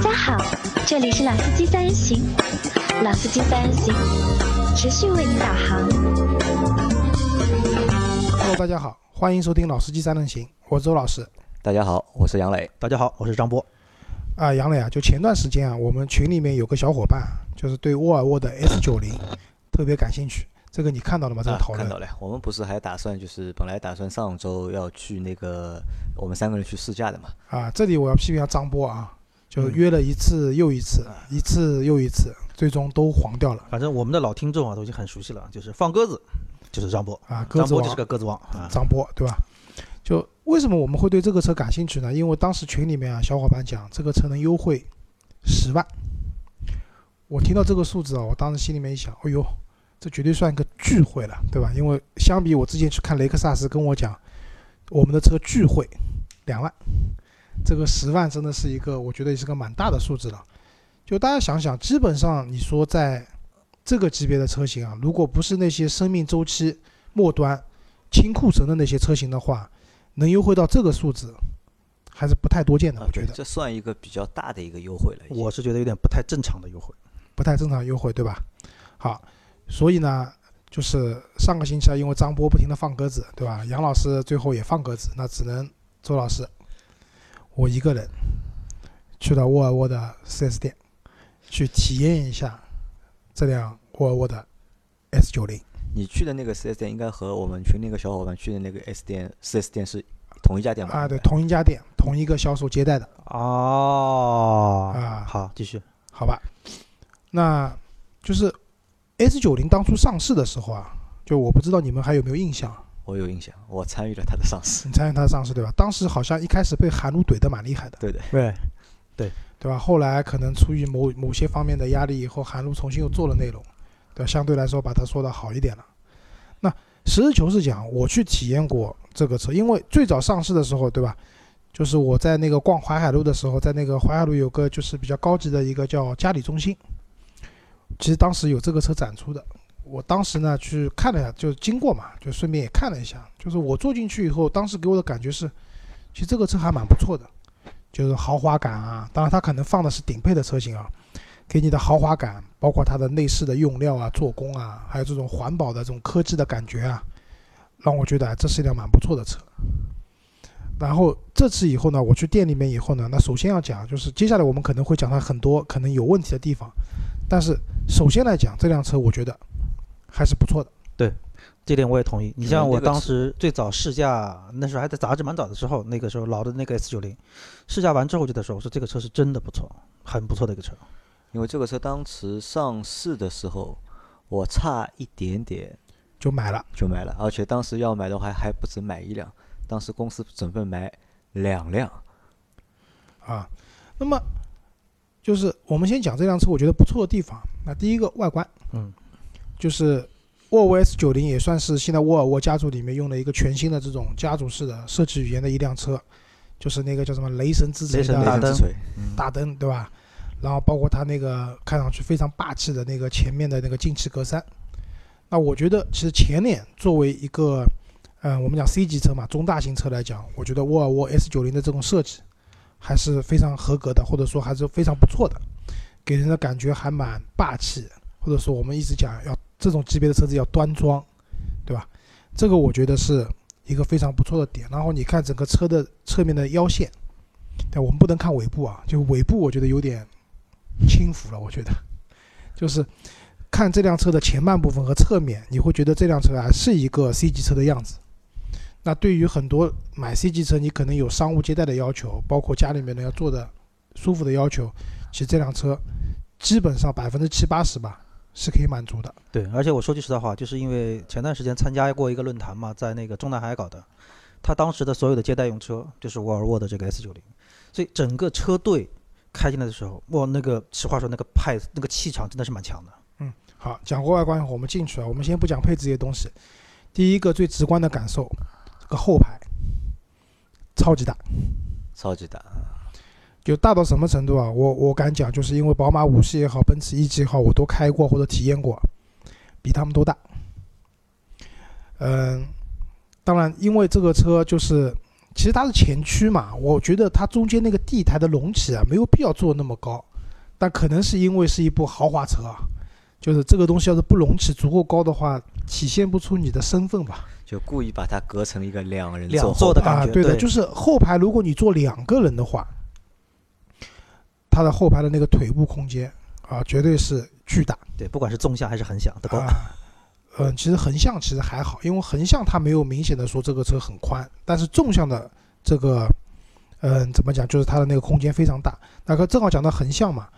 家好，这里是老司机三人行，老司机三人行，持续为您导航。Hello，大家好，欢迎收听《老司机三人行》，我是周老师。大家好，我是杨磊。大家好，我是张波。啊，杨磊啊，就前段时间啊，我们群里面有个小伙伴，就是对沃尔沃的 S 九零 特别感兴趣。这个你看到了吗？这个啊讨论、看到了，我们不是还打算就是本来打算上周要去那个我们三个人去试驾的嘛？啊，这里我要批评一下张波啊，就嗯约了一次又一次，一次又一次，最终都黄掉了反正我们的老听众啊都已经很熟悉了，就是放鸽子，就是张波，啊。鸽子王张波就是个鸽子王啊。张波对吧？就为什么我们会对这个车感兴趣呢？因为当时群里面啊，小伙伴讲这个车能优惠十万，我听到这个数字啊，我当时心里面一想，哎呦，这绝对算一个巨惠了，对吧？因为相比我之前去看雷克萨斯，跟我讲我们的车巨惠两万，这个十万真的是一个我觉得也是个蛮大的数字了。就大家想想，基本上你说在这个级别的车型啊，如果不是那些生命周期末端清库存的那些车型的话，能优惠到这个数字，还是不太多见的。啊我觉得这算一个比较大的一个优惠了。我是觉得有点不太正常的优惠。不太正常优惠，对吧？好，所以呢，就是上个星期啊，因为张波不停的放鸽子，对吧？杨老师最后也放鸽子，那只能周老师我一个人去到沃尔沃的 4S 店去体验一下这辆沃尔沃的 S 九零。你去的那个 4S 店应该和我们群那个小伙伴去的那个 S 店 4S 店是同一家店吧？啊，对，同一家店，同一个销售接待的，哦啊好，继续。好吧？那就是 S 九零当初上市的时候啊，就我不知道你们还有没有印象，我有印象，我参与了他的上市。你参与他的上市对吧？当时好像一开始被韩路怼得蛮厉害的，对的，对，对对吧？后来可能出于某某些方面的压力，以后韩路重新又做了内容，对吧？相对来说把它说的好一点了。那实事求是讲，我去体验过这个车，因为最早上市的时候，对吧？就是我在那个逛淮海路的时候，在那个淮海路有个就是比较高级的一个叫嘉里中心，其实当时有这个车展出的。我当时呢去看了一下，就经过嘛，就顺便也看了一下。就是我坐进去以后，当时给我的感觉是，其实这个车还蛮不错的。就是豪华感啊，当然它可能放的是顶配的车型啊，给你的豪华感，包括它的内饰的用料啊、做工啊，还有这种环保的这种科技的感觉啊，让我觉得、这是一辆蛮不错的车。然后这次以后呢，我去店里面以后呢，那首先要讲就是接下来我们可能会讲它很多可能有问题的地方，但是首先来讲这辆车我觉得还是不错的。对这点我也同意。你嗯像我当时最早试驾，那时候还在杂志蛮早的时候，那个时候老的那个 S 九零，试驾完之后就在说，我说这个车是真的不错，很不错的一个车。因为这个车当时上市的时候，我差一点点就买了，就买了，而且当时要买的话还不止买一辆，当时公司准备买两辆。啊，那么就是我们先讲这辆车，我觉得不错的地方。那第一个外观，嗯，就是沃尔沃 S 九零也算是现在沃尔沃家族里面用的一个全新的这种家族式的设计语言的一辆车，就是那个叫什么雷神之锤的雷神大灯大灯，对吧？然后包括它那个看上去非常霸气的那个前面的那个进气格栅。那我觉得其实前脸作为一个，嗯、我们讲 C 级车嘛，中大型车来讲，我觉得沃尔沃 S 九零的这种设计还是非常合格的，或者说还是非常不错的，给人的感觉还蛮霸气，或者说我们一直讲要这种级别的车子要端庄，对吧？这个我觉得是一个非常不错的点。然后你看整个车的侧面的腰线，但，我们不能看尾部啊，就尾部我觉得有点轻浮了，我觉得，就是看这辆车的前半部分和侧面，你会觉得这辆车还是一个 C 级车的样子。那对于很多买 C 级车，你可能有商务接待的要求，包括家里面呢要坐的舒服的要求，其实这辆车基本上百分之七八十吧是可以满足的。对。而且我说句实在话，就是因为前段时间参加过一个论坛嘛，在那个中南海搞的，他当时的所有的接待用车就是沃尔沃的这个 S 九零，所以整个车队开进来的时候，哇，那个实话说，那个派那个气场真的是蛮强的。嗯好，讲过外观后，我们进去啊，我们先不讲配置这些东西。第一个最直观的感受，这个后排超级大，超级大。就大到什么程度啊？我我敢讲，就是因为宝马五系也好，奔驰 E 级也好，我都开过或者体验过，比他们都大。嗯，当然，因为这个车就是其实它是前驱嘛，我觉得它中间那个地台的隆起啊，没有必要做那么高，但可能是因为是一部豪华车啊，就是这个东西要是不隆起足够高的话，体现不出你的身份吧。就故意把它隔成一个两人两座的感觉对的，对就是后排，如果你坐两个人的话，它的后排的那个腿部空间啊，绝对是巨大对，不管是纵向还是横向都高。啊。嗯，其实横向其实还好，因为横向它没有明显的说这个车很宽，但是纵向的这个，嗯，怎么讲，就是它的那个空间非常大。那个正好讲到横向嘛，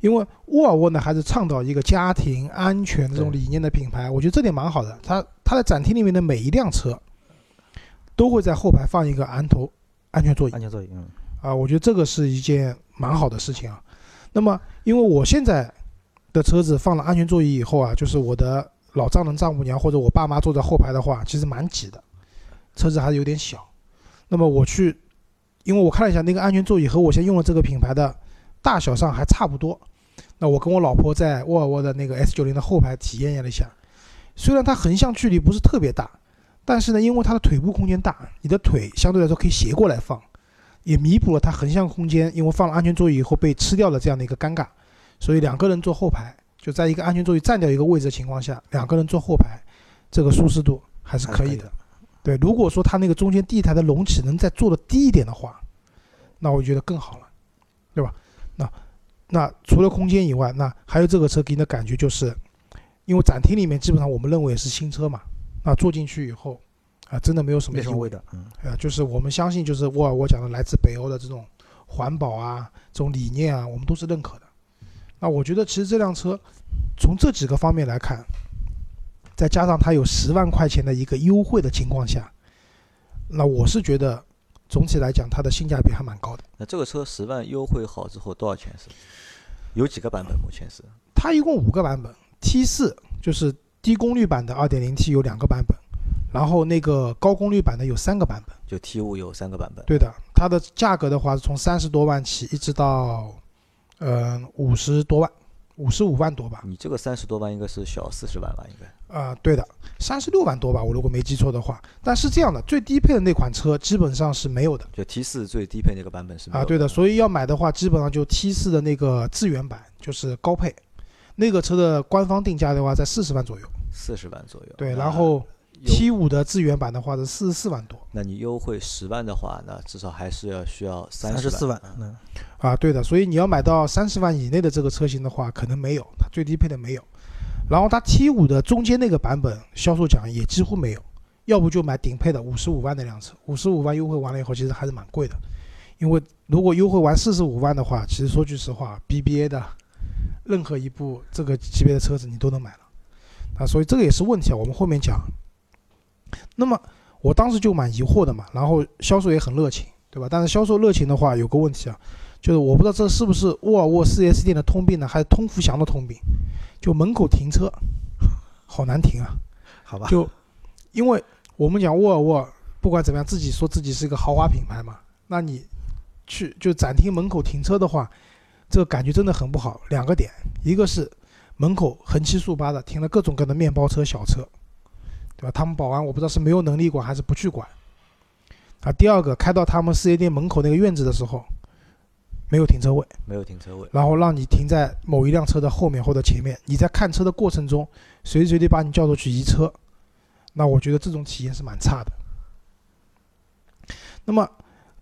因为沃尔沃呢还是倡导一个家庭安全这种理念的品牌，我觉得这点蛮好的。它它的展厅里面的每一辆车，都会在后排放一个安头安全座椅安全座椅，嗯，啊，我觉得这个是一件蛮好的事情啊。那么，因为我现在的车子放了安全座椅以后啊，就是我的老丈人、丈母娘或者我爸妈坐在后排的话，其实蛮挤的，车子还是有点小。那么我去，因为我看了一下那个安全座椅和我现在用的这个品牌的大小上还差不多。那我跟我老婆在沃尔沃的那个 S 9 0的后排体验了一下，虽然它横向距离不是特别大，但是呢，因为它的腿部空间大，你的腿相对来说可以斜过来放，也弥补了它横向空间因为放了安全座椅以后被吃掉的这样的一个尴尬。所以两个人坐后排，就在一个安全座椅占掉一个位置的情况下，两个人坐后排，这个舒适度还是可以的。对，如果说它那个中间地台的隆起能再做的低一点的话，那我觉得更好了，对吧？那那除了空间以外，那还有这个车给你的感觉就是，因为展厅里面基本上我们认为是新车嘛，那坐进去以后啊，真的没有什么异味没什么味道。嗯，啊，就是我们相信，就是沃尔沃讲的来自北欧的这种环保啊，这种理念啊，我们都是认可的。那我觉得，其实这辆车从这几个方面来看，再加上它有十万块钱的一个优惠的情况下，那我是觉得总体来讲它的性价比还蛮高的。那这个车十万优惠好之后多少钱是？有几个版本？目前是它一共五个版本，T 四就是低功率版的 2.0T 有两个版本，然后那个高功率版的有三个版本。就 T 五有三个版本。对的，它的价格的话是从三十多万起，一直到，嗯五十多万，五十五万多吧。你这个三十多万应该是小四十万吧？应该啊、对的，三十六万多吧，我如果没记错的话。但是这样的，最低配的那款车基本上是没有的就 T 四最低配那个版本是没啊。有对的，所以要买的话，基本上就 T 四的那个致远版，就是高配，那个车的官方定价的话在四十万左右。四十万左右。对，然后优 T 五的致远版的话是四十四万多。那你优惠十万的话，那至少还是要需要三十四万啊，嗯，啊，对的，所以你要买到三十万以内的这个车型的话，可能没有，它最低配的没有。然后它 T 五的中间那个版本销售奖也几乎没有，要不就买顶配的五十五万那辆车，五十五万优惠完了以后，其实还是蛮贵的。因为如果优惠完四十五万的话，其实说句实话，BBA 的任何一部这个级别的车子你都能买了啊，所以这个也是问题啊，我们后面讲。那么我当时就蛮疑惑的嘛，然后销售也很热情，对吧？但是销售热情的话，有个问题啊，就是我不知道这是不是沃尔沃 4S 店的通病呢，还是通福祥的通病？就门口停车好难停啊！好吧，就因为我们讲沃尔沃，不管怎么样，自己说自己是一个豪华品牌嘛，那你去就展厅门口停车的话，这个感觉真的很不好。两个点，一个是门口横七竖八的停了各种各样的面包车、小车，对吧？他们保安我不知道是没有能力管还是不去管。啊，第二个开到他们四 S 店门口那个院子的时候，没有停车位。没有停车位。然后让你停在某一辆车的后面或者前面，你在看车的过程中，随时随地把你叫出去移车，那我觉得这种体验是蛮差的。那么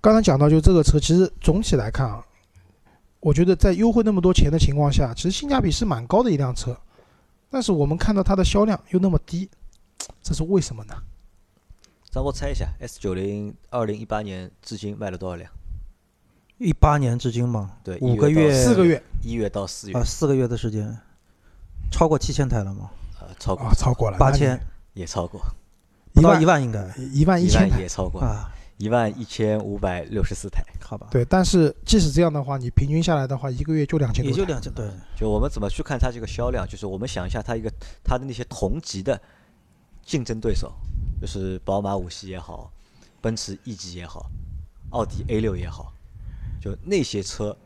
刚才讲到，就这个车，其实总体来看啊，我觉得在优惠那么多钱的情况下，其实性价比是蛮高的一辆车，但是我们看到它的销量又那么低，这是为什么呢？让我猜一下，S 九零二零一八年至今卖了多少辆？一八年至今嘛，对，五个月四个月。一月到四月。啊，四个月的时间，超过七千台了吗？呃，超过。啊，超过了。八千，也超过，不到一万一万应该。一万一一千台。也超过，啊，一万一千五百六十四台。好吧，对，但是即使这样的话，你平均下来的话，一个月就两千多台，也就两千，对，就我们怎么去看它这个销量？就是我们想一下它一个它的那些同级的竞争对手，就是宝马五系也好，奔驰 E 级也好，奥迪 A 六也好，就那些车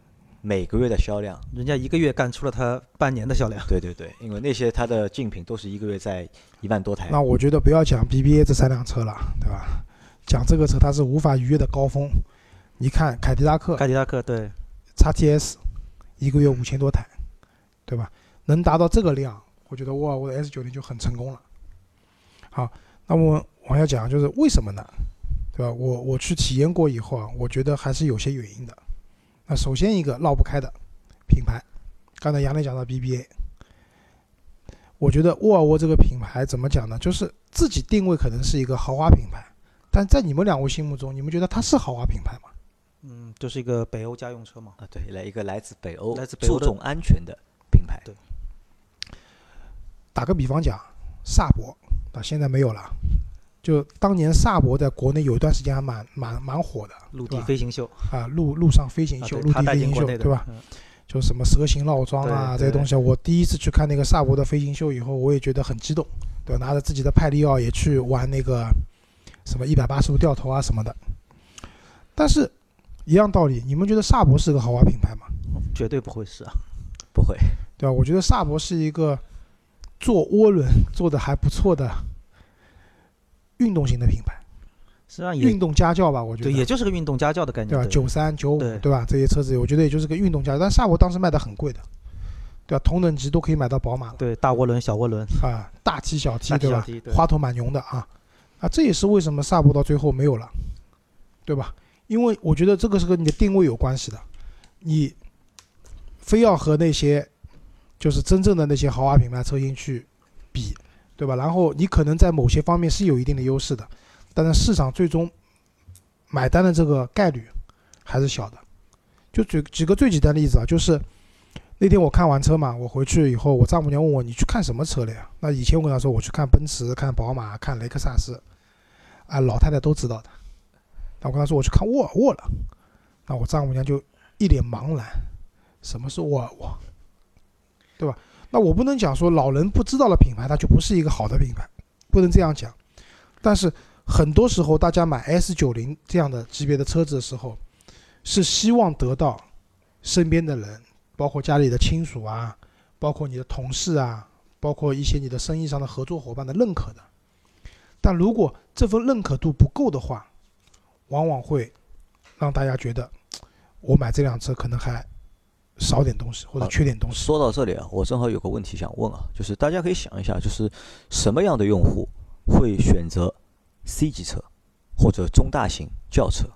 每个月的销量，人家一个月干出了他半年的销量，对对对，因为那些它的竞品都是一个月在一万多台。那我觉得不要讲 BBA 这三辆车了，对吧？讲这个车它是无法逾越的高峰。你看凯迪拉克凯迪拉克对，XTS 一个月五千多台，对吧？能达到这个量，我觉得沃尔沃的 S 九零就很成功了。好，那么往下讲，就是为什么呢？对吧？我我去体验过以后啊，我觉得还是有些原因的。那首先一个绕不开的品牌，刚才杨磊讲到 BBA，我觉得沃尔沃这个品牌怎么讲呢？就是自己定位可能是一个豪华品牌，但在你们两位心目中，你们觉得它是豪华品牌吗？嗯，就是一个北欧家用车嘛。啊，对，来一个来自北欧、来自北欧注重安全的品牌。对打个比方讲，萨博啊，现在没有了。就当年萨博在国内有一段时间还蛮蛮蛮火的陆地飞行秀，啊，陆陆上飞行秀、陆地飞行秀，对吧？嗯？就什么蛇形绕桩啊这些东西，我第一次去看那个萨博的飞行秀以后，我也觉得很激动，对吧？拿着自己的派利奥也去玩那个什么一百八十度掉头啊什么的。但是，一样道理，你们觉得萨博是个豪华品牌吗？绝对不会是啊。不会，对吧？我觉得萨博是一个做涡轮做的还不错的运动型的品牌，实际上也运动家轿吧，我觉得对，也就是个运动家轿的概念，对吧？九三九五对对吧？这些车子我觉得也就是个运动家教，但萨博当时卖的很贵的，对吧？同等级都可以买到宝马了对大涡轮、小涡轮、啊，大 T 小 T 对吧？对花头蛮牛的啊，啊，这也是为什么萨博到最后没有了，对吧？因为我觉得这个是跟你的定位有关系的，你非要和那些就是真正的那些豪华品牌车型去比，对吧？然后你可能在某些方面是有一定的优势的，但是市场最终买单的这个概率还是小的。就举举个最简单的例子啊，就是那天我看完车嘛，我回去以后，我丈母娘问我你去看什么车了呀？那以前我跟她说我去看奔驰、看宝马、看雷克萨斯，啊，老太太都知道的。那我跟她说我去看沃尔沃了，那我丈母娘就一脸茫然，什么是沃尔沃？对吧？那我不能讲说老人不知道的品牌，它就不是一个好的品牌，不能这样讲。但是很多时候，大家买 S 九零这样的级别的车子的时候，是希望得到身边的人，包括家里的亲属啊，包括你的同事啊，包括一些你的生意上的合作伙伴的认可的。但如果这份认可度不够的话，往往会让大家觉得，我买这辆车可能还少点东西或者缺点东西。说到这里啊，我正好有个问题想问啊，就是大家可以想一下，就是什么样的用户会选择 C 级车或者中大型轿车？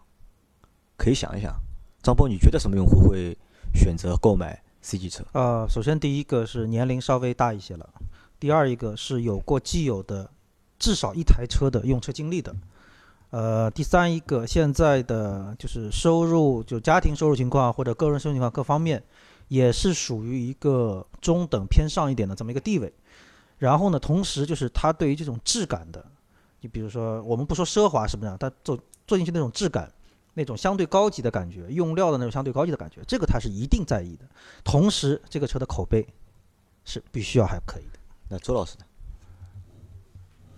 可以想一想，张波，你觉得什么用户会选择购买 C 级车？呃，首先第一个是年龄稍微大一些了，第二一个是有过既有的至少一台车的用车经历的，呃，第三一个现在的就是收入，就家庭收入情况或者个人收入情况各方面，也是属于一个中等偏上一点的这么一个地位。然后呢，同时就是他对于这种质感的，你比如说我们不说奢华什么样，他坐坐进去那种质感。那种相对高级的感觉，用料的那种相对高级的感觉，这个他是一定在意的。同时，这个车的口碑是必须要还可以的。那周老师呢？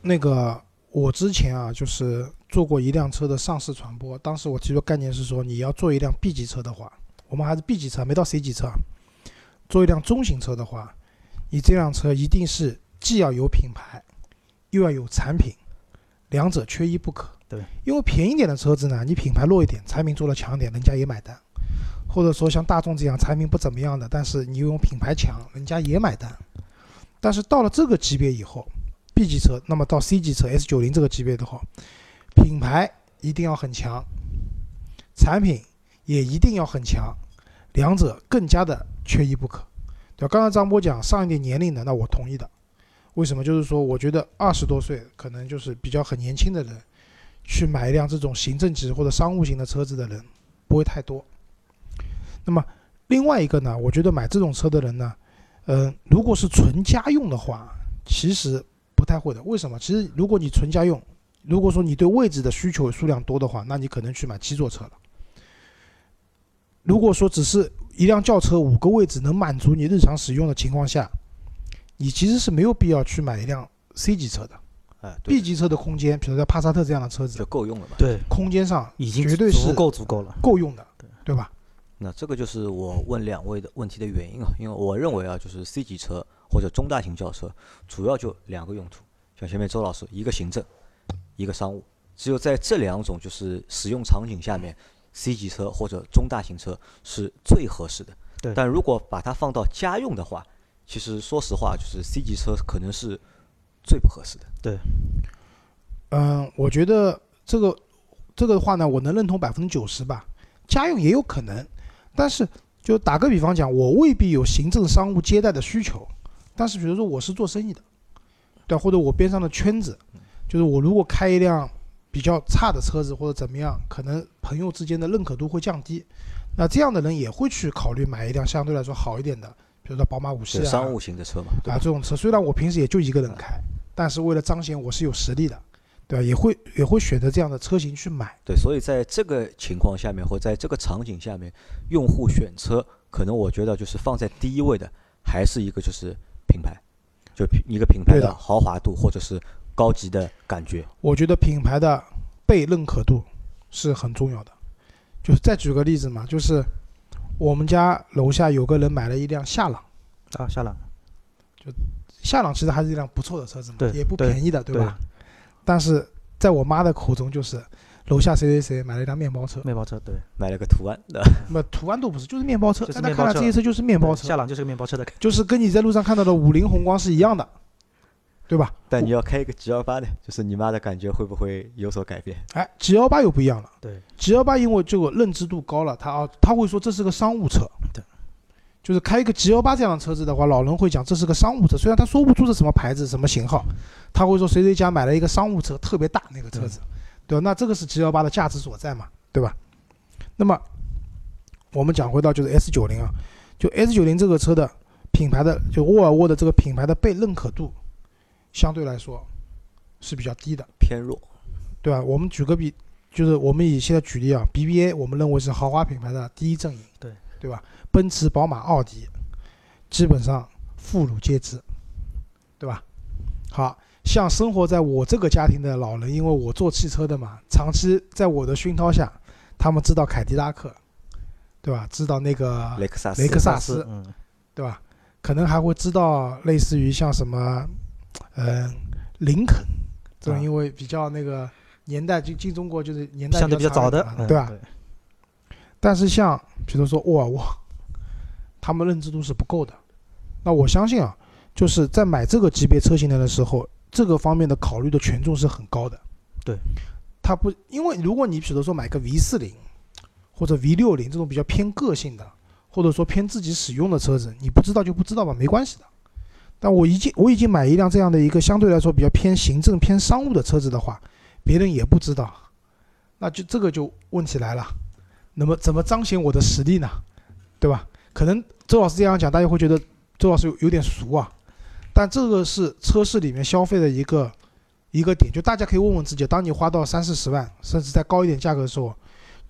那个我之前啊，就是做过一辆车的上市传播，当时我提出概念是说，你要做一辆 B 级车的话，我们还是 B 级车，没到 C 级车啊，做一辆中型车的话，你这辆车一定是既要有品牌，又要有产品，两者缺一不可。对，因为便宜点的车子呢，你品牌弱一点，产品做的强点，人家也买单；或者说像大众这样产品不怎么样的，但是你用品牌强，人家也买单。但是到了这个级别以后，B 级车，那么到 C 级车 S 九零这个级别的话，品牌一定要很强，产品也一定要很强，两者更加的缺一不可。对刚？刚张波讲上一点年龄的，那我同意的。为什么？就是说，我觉得二十多岁可能就是比较很年轻的人，去买一辆这种行政级或者商务型的车子的人不会太多。那么另外一个呢，我觉得买这种车的人呢，嗯、如果是纯家用的话，其实不太会的。为什么？其实如果你纯家用，如果说你对位置的需求数量多的话，那你可能去买七座车了。如果说只是一辆轿车五个位置能满足你日常使用的情况下，你其实是没有必要去买一辆 C 级车的。哎，对 B 级车的空间，比如说帕萨特这样的车子就，够用了嘛。对，空间上已经绝对是足够足够了。够用的，对对吧？那这个就是我问两位的问题的原因啊，因为我认为啊，就是 C 级车或者中大型轿车，主要就两个用途，像前面周老师，一个行政，一个商务，只有在这两种就是使用场景下面，C 级车或者中大型车是最合适的。对但如果把它放到家用的话，其实说实话，就是 C 级车可能是最不合适的。对嗯，我觉得这个这个的话呢，我能认同百分之九十吧。家用也有可能，但是就打个比方讲，我未必有行政商务接待的需求，但是比如说我是做生意的，对，或者我边上的圈子，就是我如果开一辆比较差的车子或者怎么样，可能朋友之间的认可度会降低。那这样的人也会去考虑买一辆相对来说好一点的，比如说宝马五系啊，商务型的车嘛，对吧？啊这种车。虽然我平时也就一个人开，但是为了彰显我是有实力的，对吧？也会也会选择这样的车型去买。对，所以在这个情况下面，或在这个场景下面，用户选车，可能我觉得就是放在第一位的，还是一个就是品牌，就一个品牌的的豪华度或者是高级的感觉。我觉得品牌的被认可度是很重要的。就是再举个例子嘛，就是我们家楼下有个人买了一辆夏朗，啊，夏朗，就夏朗其实还是一辆不错的车子嘛，也不便宜的，对吧？但是在我妈的口中，就是楼下谁谁谁买了一辆面包车，面包车，对，买了个图案的，那图案都不是，就是面包车，就是在她看来面包车这些车就是面包车，夏朗就是个面包车的就是跟你在路上看到的五菱宏光是一样的，对吧？但你要开一个 G 幺八的，就是你妈的感觉会不会有所改变？哎，G 幺八又不一样了。对，G 幺八因为这个认知度高了，他啊他会说这是个商务车。对，就是开一个 G 幺八这样的车子的话，老人会讲这是个商务车，虽然他说不出是什么牌子、什么型号，他会说谁谁家买了一个商务车，特别大那个车子，对吧？那这个是 G 幺八的价值所在嘛，对吧？那么我们讲回到就是 S 九零啊，就 S 九零这个车的品牌的就沃尔沃的这个品牌的被认可度，相对来说是比较低的。偏弱。对吧？我们举个比，就是我们以现在举例啊，BBA 我们认为是豪华品牌的第一阵营，对对吧？奔驰、宝马、奥迪，基本上妇孺皆知，对吧？好像生活在我这个家庭的老人，因为我做汽车的嘛，长期在我的熏陶下，他们知道凯迪拉克，对吧？知道那个雷克萨斯，雷克萨斯嗯，对吧？可能还会知道类似于像什么，嗯、林肯这种，啊因为比较那个年代进进中国就是年代相对比较早的对吧？但是像比如说沃尔沃，他们认知度是不够的。那我相信啊，就是在买这个级别车型的的时候，这个方面的考虑的权重是很高的。对，它不，因为如果你比如说买个 V 四零或者 V 六零这种比较偏个性的，或者说偏自己使用的车子，你不知道就不知道吧，没关系的。但我已经我已经买一辆这样的一个相对来说比较偏行政偏商务的车子的话，别人也不知道，那就这个就问题来了，那么怎么彰显我的实力呢？对吧？可能周老师这样讲，大家会觉得周老师有有点俗啊，但这个是车市里面消费的一个一个点，就大家可以问问自己，当你花到三四十万，甚至再高一点价格的时候，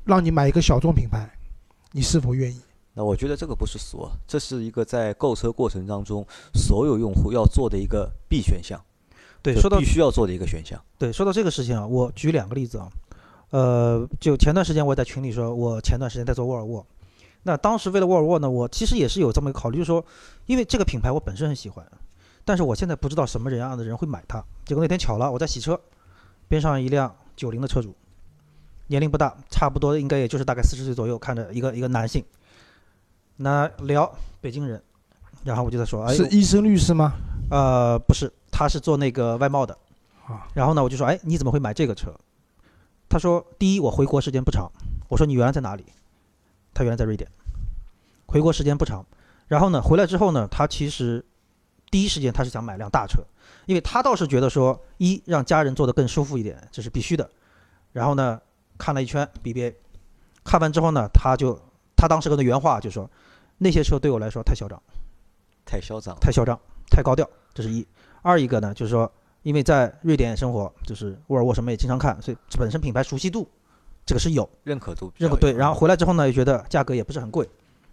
让你买一个小众品牌，你是否愿意？那我觉得这个不是俗啊，这是一个在购车过程当中所有用户要做的一个必选项，对，说到必须要做的一个选项。对，说到这个事情啊，我举两个例子啊，呃，就前段时间我也在群里说，我前段时间在做沃尔沃，那当时为了沃尔沃呢，我其实也是有这么一个考虑，就是说，因为这个品牌我本身很喜欢，但是我现在不知道什么人样的人会买它。结果那天巧了，我在洗车，边上一辆九零的车主，年龄不大，差不多应该也就是大概四十岁左右，看着一个一个男性，那聊北京人，然后我就在说，哎，是医生律师吗？呃，不是，他是做那个外贸的。啊，然后呢，我就说，哎，你怎么会买这个车？他说，第一，我回国时间不长。我说你原来在哪里？他原来在瑞典，回国时间不长。然后呢，回来之后呢，他其实第一时间他是想买辆大车，因为他倒是觉得说，一让家人坐得更舒服一点，这是必须的。然后呢，看了一圈 BBA，看完之后呢，他就他当时跟的原话就说，那些车对我来说太嚣张。太嚣张，太嚣张、太高调，这是一。二一个呢，就是说，因为在瑞典生活，就是沃尔沃什么也经常看，所以本身品牌熟悉度，这个是有认可度认可对。然后回来之后呢，也觉得价格也不是很贵，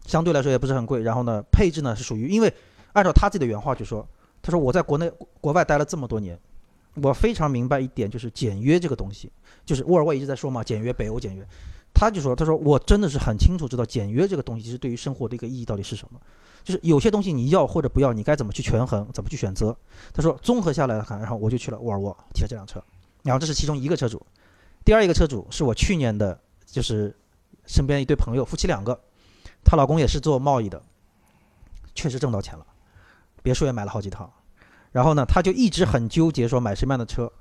相对来说也不是很贵。然后呢，配置呢是属于，因为按照他自己的原话就说，他说我在国内国外待了这么多年，我非常明白一点，就是简约这个东西，就是沃尔沃一直在说嘛，简约北欧简约。他就说，他说我真的是很清楚知道简约这个东西其实对于生活的一个意义到底是什么。就是有些东西你要或者不要，你该怎么去权衡，怎么去选择。他说综合下来看，然后我就去了沃尔沃，提了这辆车，然后这是其中一个车主，第二一个车主是我去年的，就是身边一对朋友，夫妻两个，她老公也是做贸易的，确实挣到钱了，别墅也买了好几套。然后呢，他就一直很纠结说买什么样的车。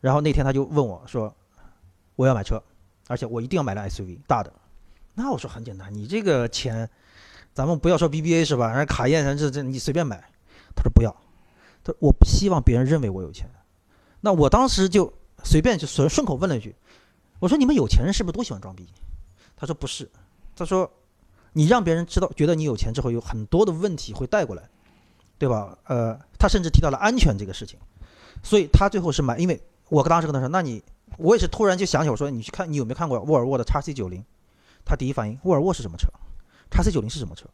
然后那天他就问我说：“我要买车，而且我一定要买辆 SUV 大的。”那我说很简单，你这个钱，咱们不要说 BBA 是吧？人家卡宴，人这这你随便买。他说不要，他说我不希望别人认为我有钱。那我当时就随便就顺顺口问了一句：“我说你们有钱人是不是都喜欢装逼？”他说不是，他说你让别人知道觉得你有钱之后，有很多的问题会带过来，对吧？呃，他甚至提到了安全这个事情，所以他最后是买，因为我当时跟他说：“那你我也是突然就想起我说你去看你有没有看过沃尔沃的 x C 九零？”他第一反应，沃尔沃是什么车？x C 九零是什么车？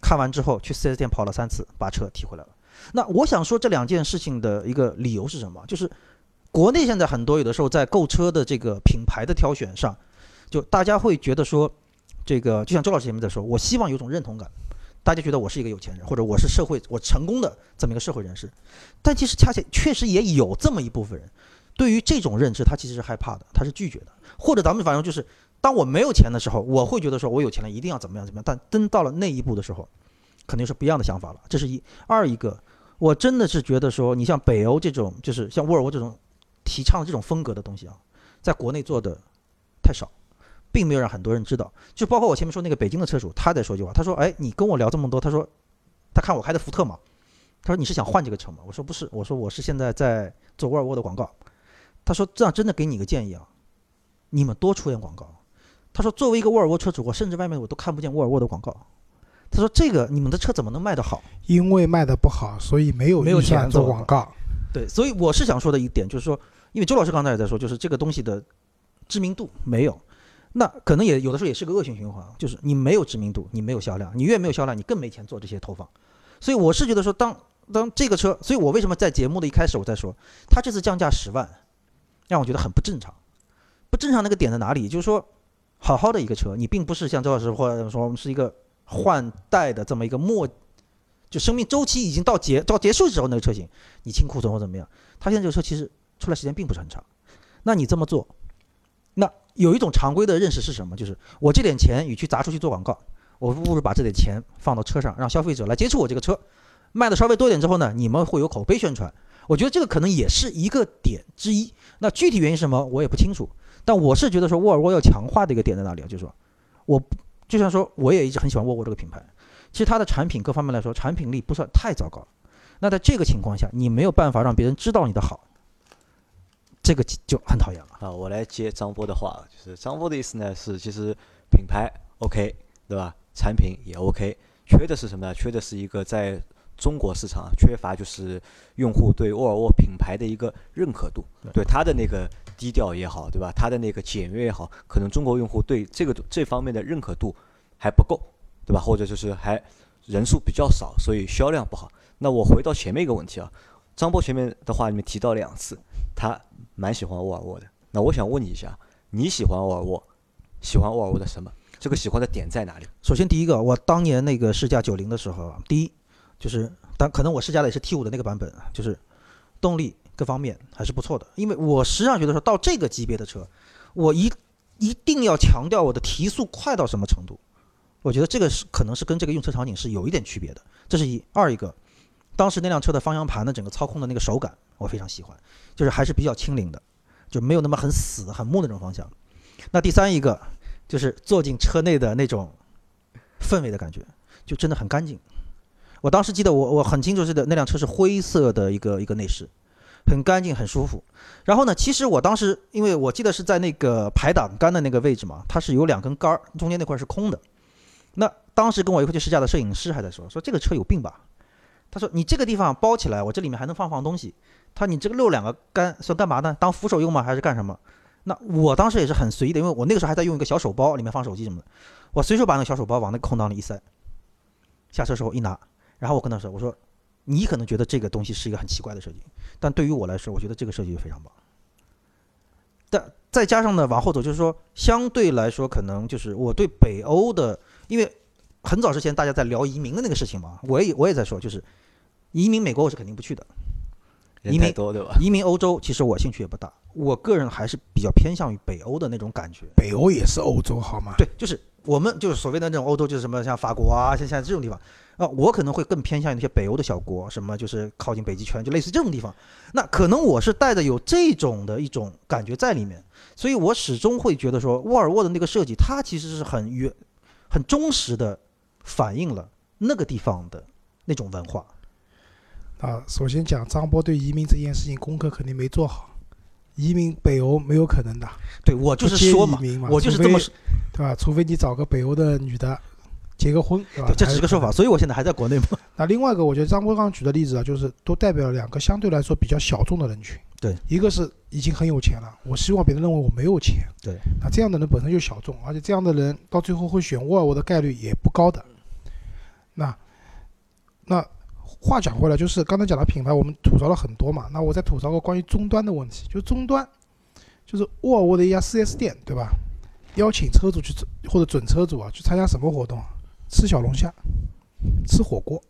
看完之后去四 S 店跑了三次，把车提回来了。那我想说这两件事情的一个理由是什么？就是国内现在很多有的时候在购车的这个品牌的挑选上，就大家会觉得说，这个就像周老师前面在说，我希望有种认同感，大家觉得我是一个有钱人，或者我是社会我成功的这么一个社会人士。但其实恰恰确实也有这么一部分人，对于这种认知他其实是害怕的，他是拒绝的。或者咱们反正就是。当我没有钱的时候，我会觉得说，我有钱了一定要怎么样怎么样。但真到了那一步的时候，肯定是不一样的想法了。这是一二一个，我真的是觉得说，你像北欧这种，就是像沃尔沃这种提倡这种风格的东西啊，在国内做的太少，并没有让很多人知道。就包括我前面说那个北京的车主，他在说句话，他说：“哎，你跟我聊这么多，他说他看我开的福特嘛，他说你是想换这个车吗？”我说：“不是，我说我是现在在做沃尔沃的广告。”他说：“这样真的给你个建议啊，你们多出点广告。”他说：“作为一个沃尔沃车主，我甚至外面我都看不见沃尔沃的广告。”他说：“这个你们的车怎么能卖得好？因为卖得不好，所以没有没有钱做广告。对，所以我是想说的一点就是说，因为周老师刚才也在说，就是这个东西的知名度没有，那可能也有的时候也是个恶性循环，就是你没有知名度，你没有销量，你越没有销量，你更没钱做这些投放。所以我是觉得说，当当这个车，所以我为什么在节目的一开始我在说，他这次降价十万，让我觉得很不正常。不正常那个点在哪里？就是说。好好的一个车，你并不是像周老师或者说我们是一个换代的这么一个末，就生命周期已经到结到结束的时候那个车型，你清库存或怎么样？他现在这个车其实出来时间并不是很长，那你这么做，那有一种常规的认识是什么？就是我这点钱与其砸出去做广告，我不如把这点钱放到车上，让消费者来接触我这个车，卖的稍微多点之后呢，你们会有口碑宣传。我觉得这个可能也是一个点之一。那具体原因是什么，我也不清楚。但我是觉得说沃尔沃要强化的一个点在哪里啊？就是说，我就像说，我也一直很喜欢沃尔沃这个品牌。其实它的产品各方面来说，产品力不算太糟糕。那在这个情况下，你没有办法让别人知道你的好，这个就很讨厌了啊！我来接张波的话，就是张波的意思呢是，其实品牌 OK，对吧？产品也 OK，缺的是什么呢？缺的是一个在。中国市场缺乏就是用户对沃尔沃品牌的一个认可度，对它的那个低调也好，对吧？它的那个简约也好，可能中国用户对这个这方面的认可度还不够，对吧？或者就是还人数比较少，所以销量不好。那我回到前面一个问题啊，张波前面的话里面提到两次，他蛮喜欢沃尔沃的。那我想问你一下，你喜欢沃尔沃？喜欢沃尔沃的什么？这个喜欢的点在哪里？首先第一个，我当年那个试驾九零的时候，第一。就是，但可能我试驾的也是 T 五的那个版本，就是动力各方面还是不错的。因为我实际上觉得说到这个级别的车，我一一定要强调我的提速快到什么程度。我觉得这个是可能是跟这个用车场景是有一点区别的。这是一二一个，当时那辆车的方向盘的整个操控的那个手感我非常喜欢，就是还是比较轻灵的，就没有那么很死很木那种方向。那第三一个就是坐进车内的那种氛围的感觉，就真的很干净。我当时记得我我很清楚，是的，那辆车是灰色的一个一个内饰，很干净很舒服。然后呢，其实我当时因为我记得是在那个排挡杆的那个位置嘛，它是有两根杆儿，中间那块是空的。那当时跟我一块去试驾的摄影师还在说，说这个车有病吧？他说你这个地方包起来，我这里面还能放放东西。他说你这个漏两个杆算干嘛呢？当扶手用吗？还是干什么？那我当时也是很随意的，因为我那个时候还在用一个小手包，里面放手机什么的，我随手把那个小手包往那个空档里一塞，下车时候一拿。然后我跟他说：“我说，你可能觉得这个东西是一个很奇怪的设计，但对于我来说，我觉得这个设计就非常棒。但再加上呢，往后走，就是说，相对来说，可能就是我对北欧的，因为很早之前大家在聊移民的那个事情嘛，我也我也在说，就是移民美国我是肯定不去的。人移民多对吧？移民欧洲，其实我兴趣也不大，我个人还是比较偏向于北欧的那种感觉。北欧也是欧洲好吗？对，就是我们就是所谓的那种欧洲，就是什么像法国啊，像像这种地方啊，我可能会更偏向于那些北欧的小国，什么就是靠近北极圈，就类似这种地方。那可能我是带着有这种的一种感觉在里面，所以我始终会觉得说，沃尔沃的那个设计，它其实是很原、很忠实的反映了那个地方的那种文化。啊，首先讲张波对移民这件事情功课肯定没做好，移民北欧没有可能的，对我就是说嘛，移民嘛，我就是这么说，对吧？除非你找个北欧的女的结个婚，对吧对？这只是个说法，。所以我现在还在国内嘛。那另外一个，我觉得张波刚刚举的例子啊，就是都代表了两个相对来说比较小众的人群。对，一个是已经很有钱了，我希望别人认为我没有钱。对，那这样的人本身就小众，而且这样的人到最后会选沃尔沃的概率也不高的。那那话讲回来，就是刚才讲的品牌，我们吐槽了很多嘛。那我再吐槽个关于终端的问题，就终端，就是沃尔沃的一家 4S 店，对吧？邀请车主去或者准车主啊去参加什么活动啊？吃小龙虾，吃火锅。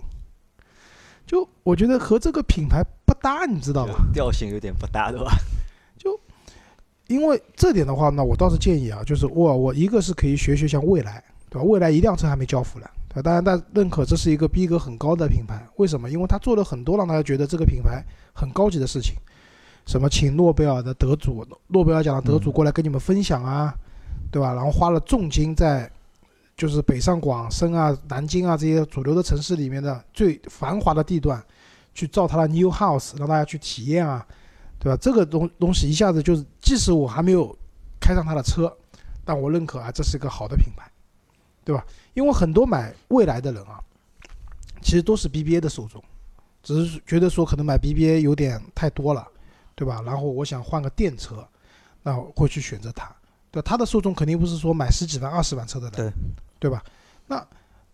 就我觉得和这个品牌不搭，你知道吧？调性有点不搭对吧？就因为这点的话，呢我倒是建议啊，就是沃尔沃，一个是可以学学像蔚来，对吧？蔚来一辆车还没交付呢，对吧？当然，大家认可这是一个逼格很高的品牌，为什么？因为他做了很多让大家觉得这个品牌很高级的事情，什么请诺贝尔的得主、诺贝尔奖的得主过来跟你们分享啊，对吧？然后花了重金在就是北上广深啊、南京啊这些主流的城市里面的最繁华的地段，去造他的 new house，让大家去体验啊。对吧？这个东东西一下子就是，即使我还没有开上他的车，但我认可啊，这是一个好的品牌，对吧？因为很多买未来的人啊，其实都是 BBA 的受众，只是觉得说可能买 BBA 有点太多了，对吧？然后我想换个电车，那会去选择它，对它？的受众肯定不是说买十几万、二十万车的人，对对吧？那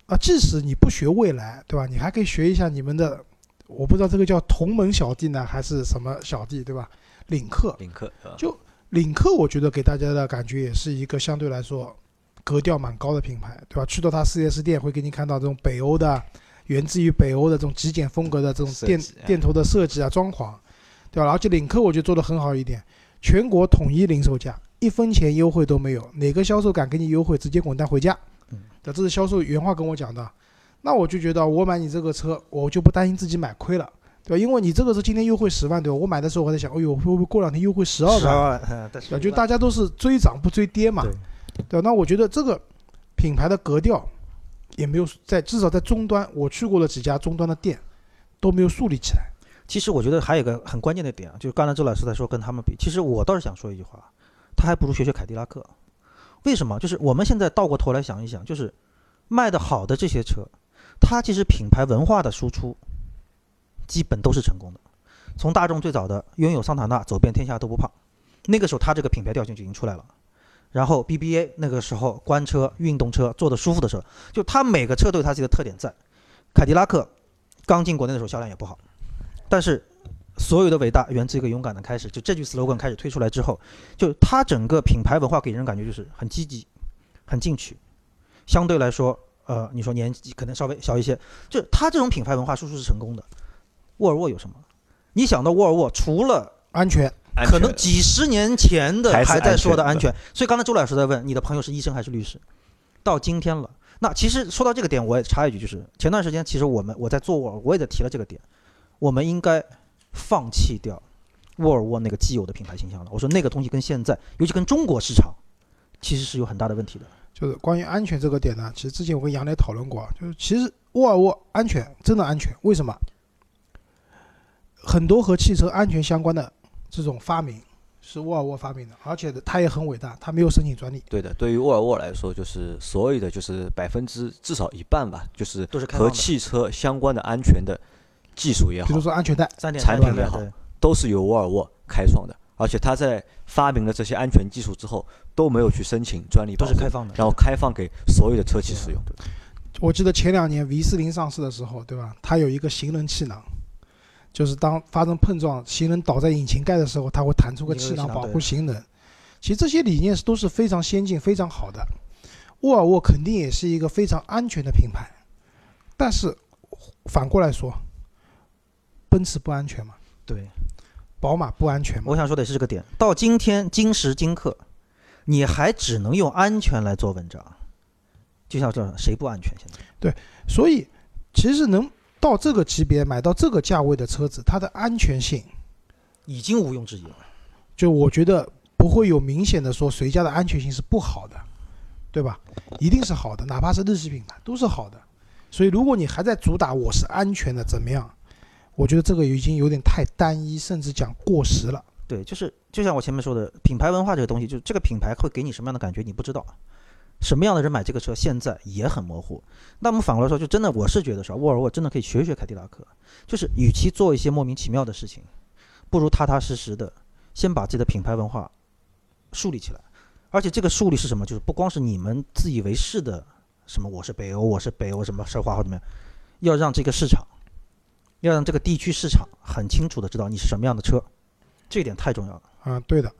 啊，即使你不学未来，对吧？你还可以学一下你们的。我不知道这个叫同门小弟呢，还是什么小弟，对吧？领克，领克？就领克，我觉得给大家的感觉也是一个相对来说格调蛮高的品牌，对吧？去到它 4S 店会给你看到这种北欧的，源自于北欧的这种极简风格的这种店设计哎店头的设计啊、装潢，对吧？而且领克我觉得做的很好一点，全国统一零售价，一分钱优惠都没有，哪个销售敢给你优惠，直接滚蛋回家。嗯，对，这是销售原话跟我讲的。那我就觉得我买你这个车，我就不担心自己买亏了。对吧？因为你这个是今天优惠十万，对吧？我买的时候我在想，哎呦，会不会过两天优惠十二万？十二万，对，就大家都是追涨不追跌嘛，对？那我觉得这个品牌的格调也没有在，至少在终端，我去过了几家终端的店，都没有树立起来。其实我觉得还有一个很关键的点啊，就是刚才周老师在说跟他们比，其实我倒是想说一句话，他还不如学学凯迪拉克。为什么？就是我们现在倒过头来想一想，就是卖的好的这些车，它其实品牌文化的输出基本都是成功的。从大众最早的拥有桑塔纳，走遍天下都不怕，那个时候它这个品牌调性就已经出来了。然后 BBA 那个时候官车、运动车坐的舒服的车，就它每个车都有它自己的特点在。凯迪拉克刚进国内的时候销量也不好，但是所有的伟大源自一个勇敢的开始。就这句 slogan 开始推出来之后，就它整个品牌文化给人感觉就是很积极、很进取。相对来说，呃，你说年纪可能稍微小一些，就它这种品牌文化输出是成功的。沃尔沃有什么？你想到沃尔沃，除了安全，可能几十年前的还在说的安全安全，所以刚才周老师在问你的朋友是医生还是律师，到今天了。那其实说到这个点，我也插一句，就是前段时间其实我们我在做沃尔，我也在提了这个点，我们应该放弃掉沃尔沃那个既有的品牌形象了。我说那个东西跟现在，尤其跟中国市场，其实是有很大的问题的。就是关于安全这个点呢，其实之前我跟杨磊讨论过啊，就是其实沃尔沃安全真的安全，为什么？很多和汽车安全相关的这种发明是沃尔沃发明的，而且它也很伟大，它没有申请专利。对的，对于沃尔沃来说，就是所有的就是百分之至少一半吧，就是和汽车相关的安全的技术也好比如，说安全带，三点产品也好都是由沃尔沃开创的。而且它在发明了这些安全技术之后，都没有去申请专利，都是开放的。然后开放给所有的车企使用。我记得前两年 V 四零上市的时候，对吧？它有一个行人气囊，就是当发生碰撞，行人倒在引擎盖的时候，它会弹出个气囊保护行人。其实这些理念是都是非常先进、非常好的。沃尔沃肯定也是一个非常安全的品牌，但是反过来说，奔驰不安全嘛？对，宝马不安全嘛？我想说的也是这个点。到今天今时今刻，你还只能用安全来做文章，就像这谁不安全？现在对所以其实能到这个级别买到这个价位的车子，它的安全性，已经毋庸置疑了。就我觉得不会有明显的说谁家的安全性是不好的，对吧？一定是好的，哪怕是日系品牌都是好的。所以如果你还在主打我是安全的，怎么样？我觉得这个已经有点太单一，甚至讲过时了。对，就是就像我前面说的，品牌文化这个东西，就这个品牌会给你什么样的感觉，你不知道。什么样的人买这个车，现在也很模糊。那我们反过来说，就真的，我是觉得说，沃尔沃真的可以学学凯迪拉克，就是与其做一些莫名其妙的事情，不如踏踏实实的先把自己的品牌文化树立起来。而且这个树立是什么？就是不光是你们自以为是的什么我是北欧，我是北欧什么奢华或怎么样，要让这个市场，要让这个地区市场很清楚的知道你是什么样的车，这一点太重要了。啊，对的，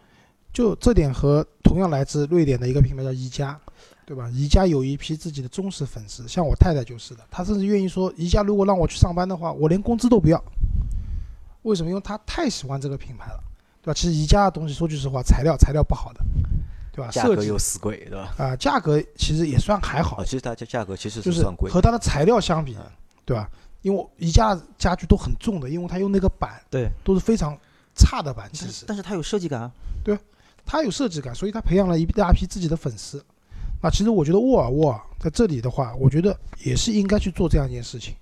就这点和同样来自瑞典的一个品牌叫宜家，对吧？宜家有一批自己的忠实粉丝，像我太太就是的，她甚至愿意说，宜家如果让我去上班的话，我连工资都不要。为什么？因为她太喜欢这个品牌了，对吧？其实宜家的东西，说句实话，材料材料不好的，对吧？价格又死贵，对吧？啊、价格其实也算还好啊，，其实它价价格其实就是算贵，和它的材料相比嗯，对吧？因为宜家家具都很重的，因为它用那个板对，都是非常差的板，其实但是它有设计感啊。他有设计感，所以他培养了一大批自己的粉丝。那其实我觉得沃尔沃在这里的话，我觉得也是应该去做这样一件事情，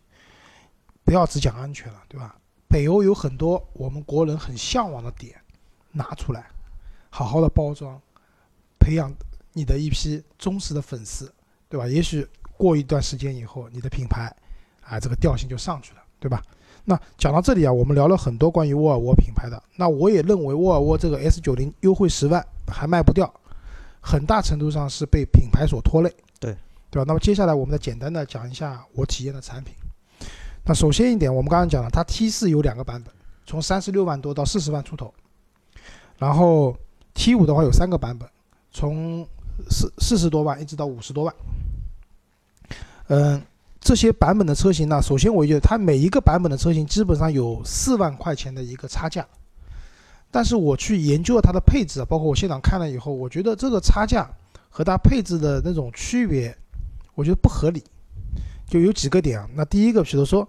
不要只讲安全了，对吧？北欧有很多我们国人很向往的点，拿出来，好好的包装，培养你的一批忠实的粉丝，对吧？也许过一段时间以后，你的品牌啊这个调性就上去了，对吧？那讲到这里啊，我们聊了很多关于沃尔沃品牌的。那我也认为沃尔沃这个 S 九零优惠十万还卖不掉，很大程度上是被品牌所拖累。对，对吧？那么接下来我们再简单的讲一下我体验的产品。那首先一点，我们刚刚讲了，它 T 四有两个版本，从三十六万多到四十万出头。然后 T 五的话有三个版本，从四四十多万一直到五十多万。嗯，这些版本的车型呢，首先我觉得它每一个版本的车型基本上有四万块钱的一个差价，但是我去研究了它的配置，包括我现场看了以后，我觉得这个差价和它配置的那种区别，我觉得不合理。就有几个点啊，那第一个，比如说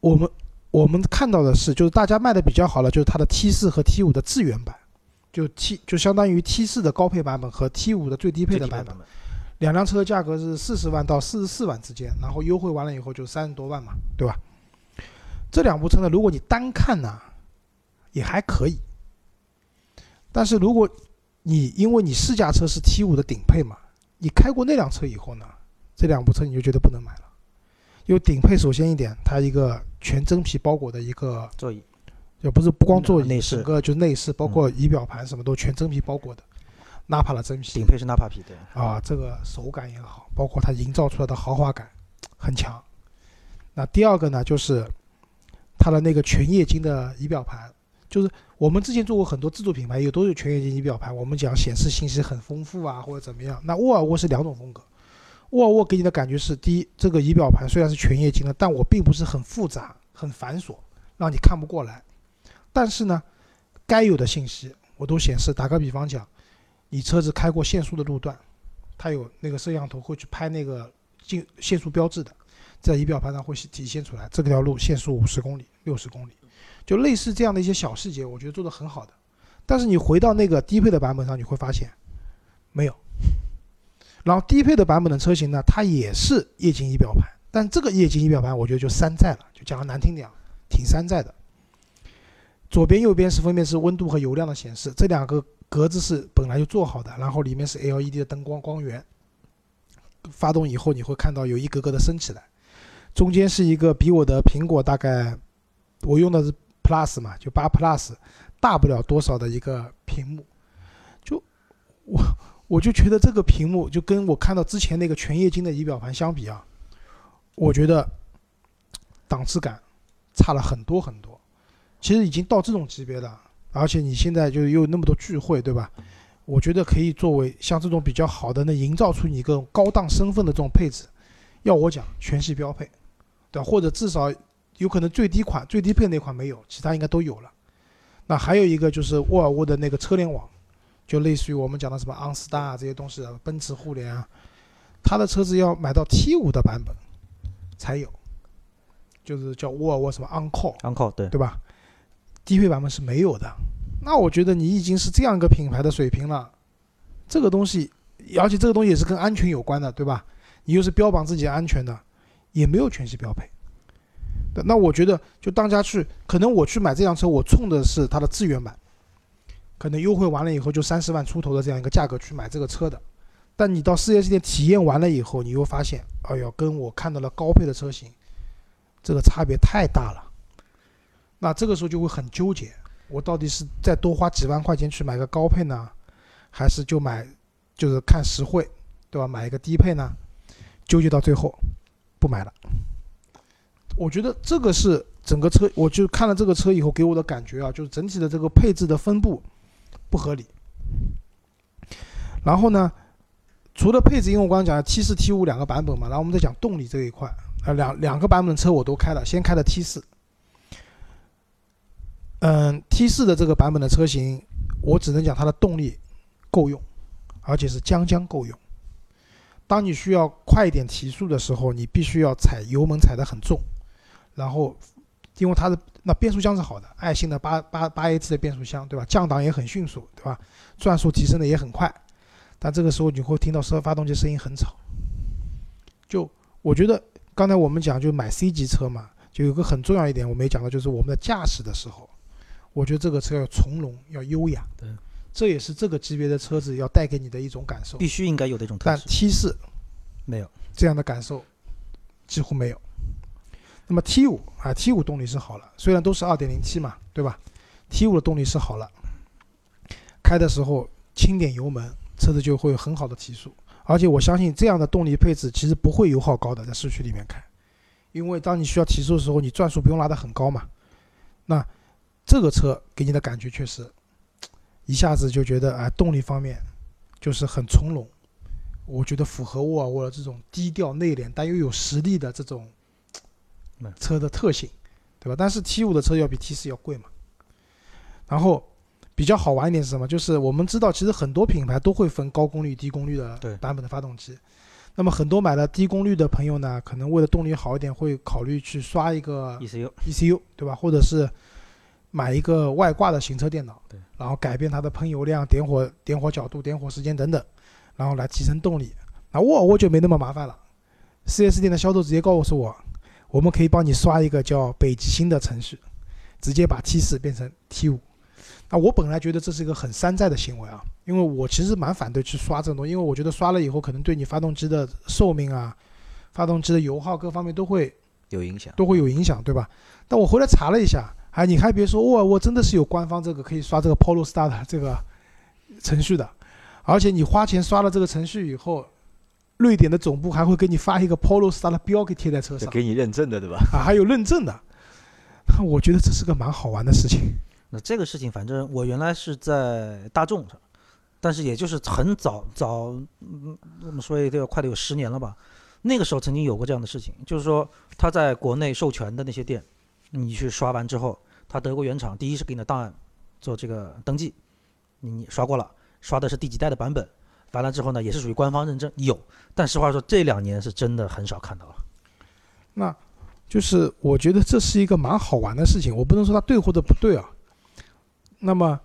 我们我们看到的是，就是大家卖的比较好的，就是它的 T 四和 T 五的致远版，就 T 就相当于 T 四的高配版本和 T 五的最低配的版本。两辆车的价格是四十万到四十四万之间，然后优惠完了以后就三十多万嘛，对吧？这两部车呢，如果你单看呢，也还可以。但是如果你因为你试驾车是 T 五的顶配嘛，你开过那辆车以后呢，这两部车你就觉得不能买了。因为顶配首先一点，它一个全真皮包裹的一个，座椅也不是不光座椅，内饰整个就内饰包括仪表盘什么都全真皮包裹的，纳帕的真皮。顶配是纳帕皮，对，啊，这个手感也好，包括它营造出来的豪华感很强。那第二个呢，就是它的那个全液晶的仪表盘，就是我们之前做过很多自主品牌，也都有全液晶仪表盘，我们讲显示信息很丰富啊，或者怎么样。那沃尔沃是两种风格，沃尔沃给你的感觉是，第一，这个仪表盘虽然是全液晶的，但我并不是很复杂、很繁琐，让你看不过来。但是呢，该有的信息我都显示。打个比方讲，你车子开过限速的路段，它有那个摄像头会去拍那个进限速标志的，在仪表盘上会体现出来，这条路限速五十公里、六十公里，就类似这样的一些小细节，我觉得做得很好的。但是你回到那个低配的版本上，你会发现没有。然后低配的版本的车型呢，它也是液晶仪表盘，但这个液晶仪表盘我觉得就山寨了，就讲的难听点，挺山寨的。左边、右边是分别是温度和油量的显示，这两个格子是本来就做好的，然后里面是 LED 的灯光光源。发动以后你会看到有一格格的升起来，中间是一个比我的苹果大概我用的是 Plus 嘛，就八 Plus 大不了多少的一个屏幕，就我我就觉得这个屏幕就跟我看到之前那个全液晶的仪表盘相比啊，我觉得档次感差了很多很多。其实已经到这种级别了，而且你现在就又有那么多聚会，对吧？我觉得可以作为像这种比较好的，能营造出你一个高档身份的这种配置。要我讲，全系标配，对吧？或者至少有可能最低款、最低配那款没有，其他应该都有了。那还有一个就是沃尔沃的那个车联网，就类似于我们讲的什么昂斯达啊这些东西啊，奔驰互联啊，它的车子要买到 T 五的版本才有，就是叫沃尔沃什么 On Call，On Call 对，对吧？低配版本是没有的。那我觉得你已经是这样一个品牌的水平了，这个东西，而且这个东西也是跟安全有关的，对吧？你又是标榜自己安全的，也没有全系标配。那我觉得，就当家去，可能我去买这辆车，我冲的是它的资源版，可能优惠完了以后就三十万出头的这样一个价格去买这个车的。但你到 4S 店体验完了以后，你又发现，哎呦，跟我看到了高配的车型，这个差别太大了。那这个时候就会很纠结，我到底是再多花几万块钱去买个高配呢，还是就买就是看实惠，对吧？买一个低配呢？纠结到最后不买了。我觉得这个是整个车，我就看了这个车以后给我的感觉啊，就是整体的这个配置的分布不合理。然后呢，除了配置，因为我刚刚讲了 T 四、T 五两个版本嘛，然后我们再讲动力这一块，啊，两两个版本的车我都开了，先开的 T 四。嗯，T 四的这个版本的车型，我只能讲它的动力够用，而且是将将够用。当你需要快一点提速的时候，你必须要踩油门踩得很重，然后因为它的那变速箱是好的，爱信的八八八 AT 的变速箱，对吧？降档也很迅速，对吧？转速提升的也很快，但这个时候你会听到车发动机声音很吵。就我觉得刚才我们讲就买 C 级车嘛，就有个很重要一点我没讲到，就是我们的驾驶的时候，我觉得这个车要从容，要优雅。对，这也是这个级别的车子要带给你的一种感受。必须应该有的一种特但质。T 四没有，这样的感受几乎没有。那么 T 五啊，T 五动力是好了，虽然都是 2.0T 嘛，对吧？T 五的动力是好了，开的时候轻点油门，车子就会有很好的提速。而且我相信这样的动力配置其实不会油耗高的，在市区里面开，因为当你需要提速的时候，你转速不用拉得很高嘛。那这个车给你的感觉确实，一下子就觉得啊、动力方面就是很从容，我觉得符合沃尔沃的这种低调内敛但又有实力的这种嗯车的特性，对吧？但是 T 五的车要比 T 四要贵嘛。然后比较好玩一点是什么？就是我们知道，其实很多品牌都会分高功率、低功率的版本的发动机。那么很多买了低功率的朋友呢，可能为了动力好一点，会考虑去刷一个 ECU ECU，对吧？或者是买一个外挂的行车电脑，对，然后改变它的喷油量、点火点火角度、点火时间等等，然后来提升动力。那沃尔沃就没那么麻烦了，4S 店的销售直接告诉我，我们可以帮你刷一个叫北极星的程序，直接把 T 四变成 T 五。那我本来觉得这是一个很山寨的行为啊，因为我其实蛮反对去刷这种东西，因为我觉得刷了以后可能对你发动机的寿命啊、发动机的油耗各方面都会有影响。都会有影响，对吧？但我回来查了一下，哎，你还别说，沃尔沃真的是有官方这个可以刷这个 Polo Star 的这个程序的，而且你花钱刷了这个程序以后，瑞典的总部还会给你发一个 Polo Star 的标给贴在车上就给你认证的，对吧？啊，还有认证的。那我觉得这是个蛮好玩的事情。那这个事情，反正我原来是在大众上，但是也就是很早早，嗯，我们说也得有快得有十年了吧。那个时候曾经有过这样的事情，就是说他在国内授权的那些店，你去刷完之后，他德国原厂第一是给你的档案做这个登记，你刷过了，刷的是第几代的版本，完了之后呢，也是属于官方认证有，但实话说这两年是真的很少看到了。那就是我觉得这是一个蛮好玩的事情，我不能说它对或者不对啊。那么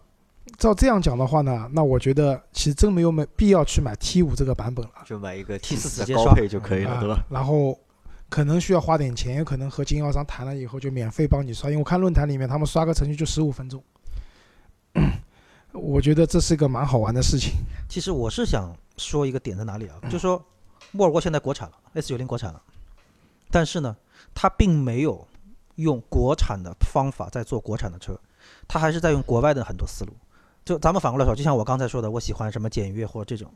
照这样讲的话呢，那我觉得其实真没有没必要去买 T 五这个版本了。就买一个 T 4四的高直接刷配就可以了，啊对吧？然后可能需要花点钱，也可能和经销商谈了以后就免费帮你刷，因为我看论坛里面他们刷个程序就十五分钟，我觉得这是一个蛮好玩的事情。其实我是想说一个点在哪里啊？就说沃尔沃现在国产了，S 九零国产了，但是呢，它并没有用国产的方法在做国产的车，它还是在用国外的很多思路。就咱们反过来说，就像我刚才说的，我喜欢什么简约或者这种，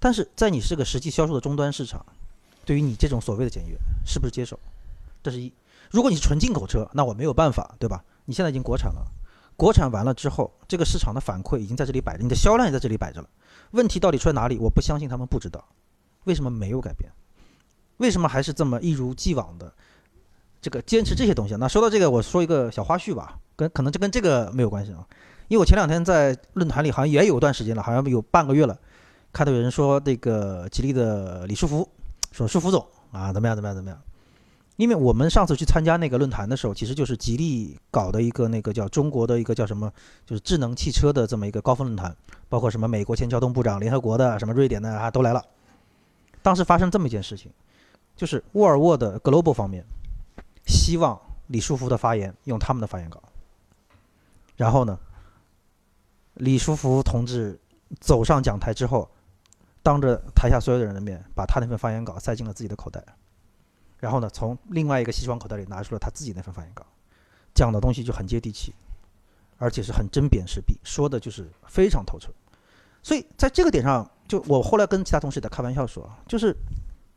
但是在你是个实际销售的终端市场，对于你这种所谓的简约，是不是接受？这是一。如果你是纯进口车，那我没有办法，对吧？你现在已经国产了，国产完了之后，这个市场的反馈已经在这里摆着，你的销量也在这里摆着了。问题到底出在哪里？我不相信他们不知道，为什么没有改变？为什么还是这么一如既往的这个坚持这些东西？那说到这个，我说一个小花絮吧。跟可能这跟这个没有关系啊。因为我前两天在论坛里好像也有段时间了，好像有半个月了，看到有人说那个吉利的李书福，说舒福总啊怎么样怎么样怎么样。因为我们上次去参加那个论坛的时候，其实就是吉利搞的一个那个叫中国的一个叫什么，就是智能汽车的这么一个高峰论坛，包括什么美国前交通部长、联合国的、什么瑞典的啊都来了。当时发生这么一件事情，就是沃尔沃的 Global 方面希望李书福的发言用他们的发言稿，然后呢，李书福同志走上讲台之后，当着台下所有的人的面，把他那份发言稿塞进了自己的口袋。然后呢，从另外一个西装口袋里拿出了他自己那份发言稿，讲的东西就很接地气，而且是很针砭时弊，说的就是非常透彻。所以在这个点上，就我后来跟其他同事也在开玩笑说，就是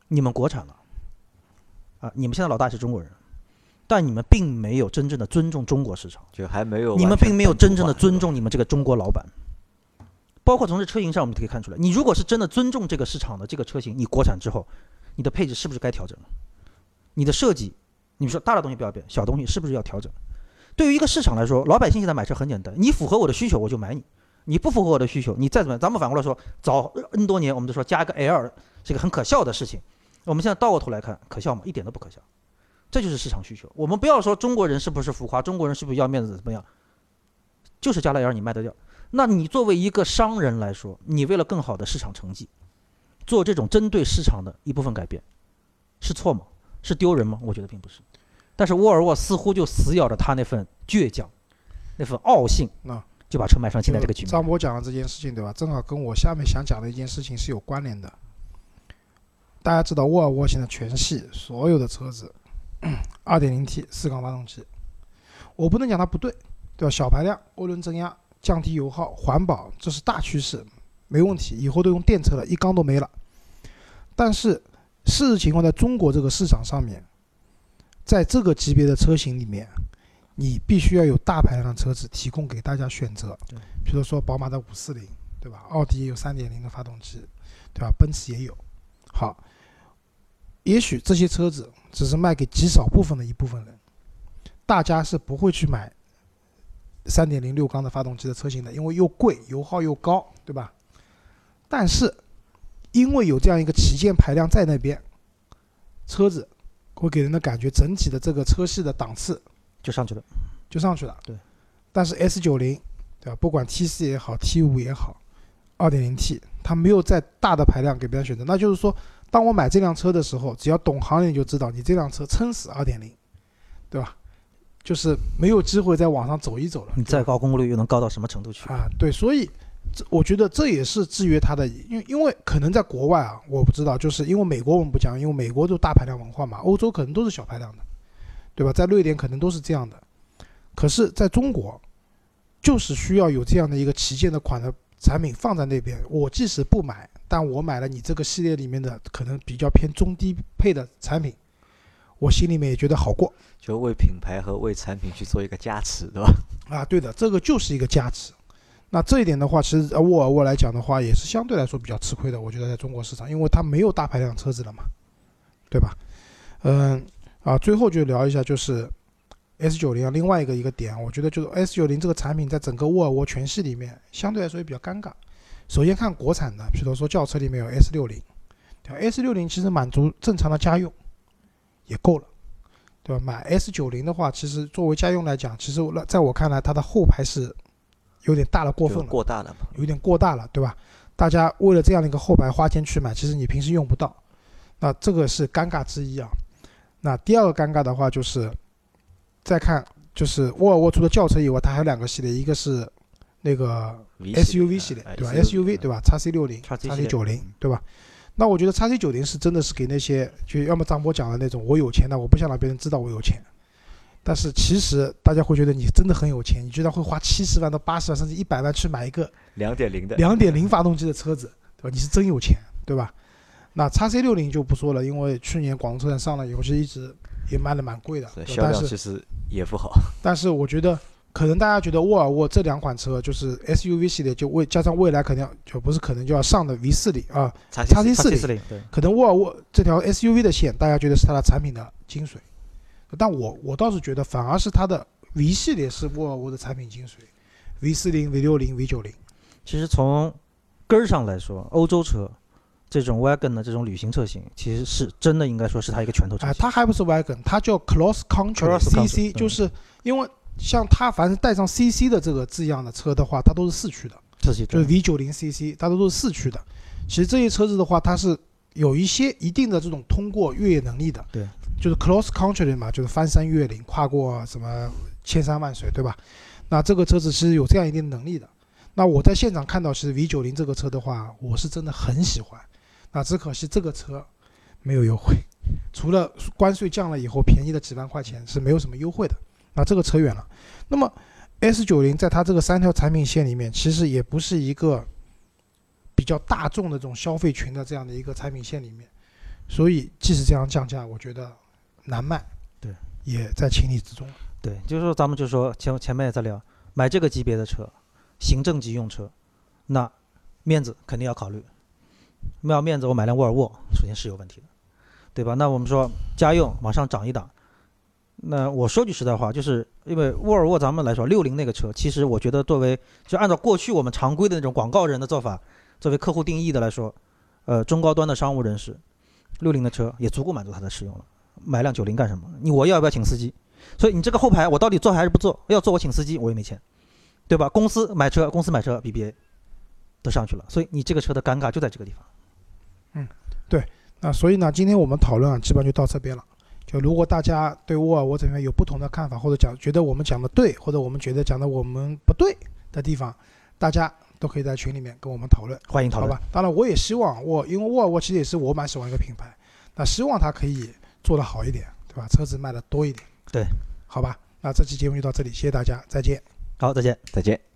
你们国产了，啊，你们现在老大是中国人，但你们并没有真正的尊重中国市场，就还没有你们并没有真正的尊重你们这个中国老板。包括从这车型上，我们可以看出来，你如果是真的尊重这个市场的这个车型，你国产之后，你的配置是不是该调整？你的设计，你说大的东西不要变，小东西是不是要调整？对于一个市场来说，老百姓现在买车很简单，你符合我的需求我就买你，你不符合我的需求，你再怎么样，咱们反过来说，早 N 多年我们就说加一个 L 是一个很可笑的事情，我们现在倒过头来看，可笑吗？一点都不可笑，这就是市场需求。我们不要说中国人是不是浮夸，中国人是不是要面子怎么样，就是加了 L 你卖得掉。那你作为一个商人来说，你为了更好的市场成绩，做这种针对市场的一部分改变，是错吗？是丢人吗？我觉得并不是。但是沃尔沃似乎就死咬着他那份倔强，那份傲性，那就把车卖上现在这个局面。张博讲的这件事情，对吧？正好跟我下面想讲的一件事情是有关联的。大家知道，沃尔沃现在全系所有的车子，2.0T 四缸发动机，我不能讲它不对，对吧？小排量、涡轮增压、降低油耗、环保，这是大趋势，没问题。以后都用电车了，一缸都没了。但是事实情况，在中国这个市场上面，在这个级别的车型里面，你必须要有大排量的车子提供给大家选择。对，比如说宝马的五四零对吧？奥迪也有3.0的发动机，对吧？奔驰也有。好，也许这些车子只是卖给极少部分的一部分人，大家是不会去买3.0六缸的发动机的车型的，因为又贵，油耗又高，对吧？但是因为有这样一个旗舰排量在那边，车子会给人的感觉整体的这个车系的档次就上去了。就上去了。对。但是 S 九零，对吧？不管 T 四也好，T 五也好，二点零 T，它没有在大的排量给别人选择。那就是说，当我买这辆车的时候，只要懂行人就知道，你这辆车撑死二点零，对吧？就是没有机会在网上走一走了。你再高功率又能高到什么程度去？啊，对，所以这我觉得这也是制约它的，因为因为可能在国外啊，我不知道，就是因为美国我们不讲，因为美国都大排量文化嘛，欧洲可能都是小排量的，对吧？在瑞典可能都是这样的，可是在中国，就是需要有这样的一个旗舰的款的产品放在那边，我即使不买，但我买了你这个系列里面的可能比较偏中低配的产品，我心里面也觉得好过。就为品牌和为产品去做一个加持，对吧？啊，对的，这个就是一个加持。那这一点的话，其实呃沃尔沃来讲的话，也是相对来说比较吃亏的。我觉得在中国市场，因为它没有大排量车子了嘛，对吧？嗯，啊，最后就聊一下就是 S 九零啊，另外一个一个点，我觉得就是 S 九零这个产品在整个沃尔沃全系里面，相对来说也比较尴尬。首先看国产的，比如说轿车里面有 S 六零，？S 六零其实满足正常的家用也够了。对吧？买 S 九零的话，其实作为家用来讲，其实那在我看来，它的后排是有点大了过分了，过大了嘛。有点过大了，对吧？大家为了这样的一个后排花钱去买，其实你平时用不到，那这个是尴尬之一啊。那第二个尴尬的话就是，再看就是沃尔沃除了轿车以外，它还有两个系列，一个是那个 SUV 系列，对吧？SUV 对吧？x C 六零、x C 九零，对吧？那我觉得叉 C 九零是真的是给那些就要么张波讲的那种，我有钱的，我不想让别人知道我有钱。但是其实大家会觉得你真的很有钱，你居然会花七十万到八十万甚至一百万去买一个两点零的，两点零发动机的车子，对吧？你是真有钱，对吧？那叉 C 六零就不说了，因为去年广州车展上了以后，其实一直也卖的蛮贵的，对销量其实也不好。但是我觉得，可能大家觉得沃尔沃这两款车就是 SUV 系列，就未加上未来肯定要就不是可能就要上的 V 四零啊，叉叉四零。可能沃尔沃这条 SUV 的线，大家觉得是它的产品的精髓，但我我倒是觉得反而是它的 V 系列是沃尔沃的产品精髓，V 四零、V 六零、V 九零。其实从根儿上来说，欧洲车这种 wagon 的这种旅行车型，其实是真的应该说是它一个拳头车哎，它还不是 wagon，它叫 cross country Cross country，CC，嗯就是因为像它凡是带上 CC 的这个字样的车的话，它都是四驱的，自己就是 V 九零 CC，它都是四驱的。其实这些车子的话，它是有一些一定的这种通过越野能力的，对，就是 cross country 嘛，就是翻山越岭，跨过什么千山万水，对吧？那这个车子其实有这样一定能力的。那我在现场看到，其实 V 九零这个车的话，我是真的很喜欢。那只可惜这个车没有优惠，除了关税降了以后便宜的几万块钱是没有什么优惠的。那这个扯远了。那么 S 九零在它这个三条产品线里面，其实也不是一个比较大众的这种消费群的这样的一个产品线里面，所以即使这样降价，我觉得难卖，对，也在情理之中。对，就是说咱们就说前前面也在聊，买这个级别的车，行政级用车，那面子肯定要考虑。没有面子，我买辆沃尔沃，首先是有问题的，对吧？那我们说家用往上涨一档，那我说句实在话，就是因为沃尔沃咱们来说，六零那个车，其实我觉得作为就按照过去我们常规的那种广告人的做法，作为客户定义的来说，呃，中高端的商务人士，六零的车也足够满足他的使用了。买辆九零干什么？你我要不要请司机？所以你这个后排我到底坐还是不坐？要坐我请司机，我也没钱，对吧？公司买车，公司买车，BBA 都上去了，所以你这个车的尴尬就在这个地方。嗯，对那所以呢，今天我们讨论啊，基本上就到这边了。就如果大家对沃尔沃这边有不同的看法，或者讲觉得我们讲的对，或者我们觉得讲的我们不对的地方，大家都可以在群里面跟我们讨论，欢迎讨论。好吧？当然，我也希望沃，因为沃尔沃其实也是我蛮喜欢一个品牌，那希望它可以做得好一点，对吧？车子卖的多一点，对，好吧？那这期节目就到这里，谢谢大家，再见。好，再见。再见。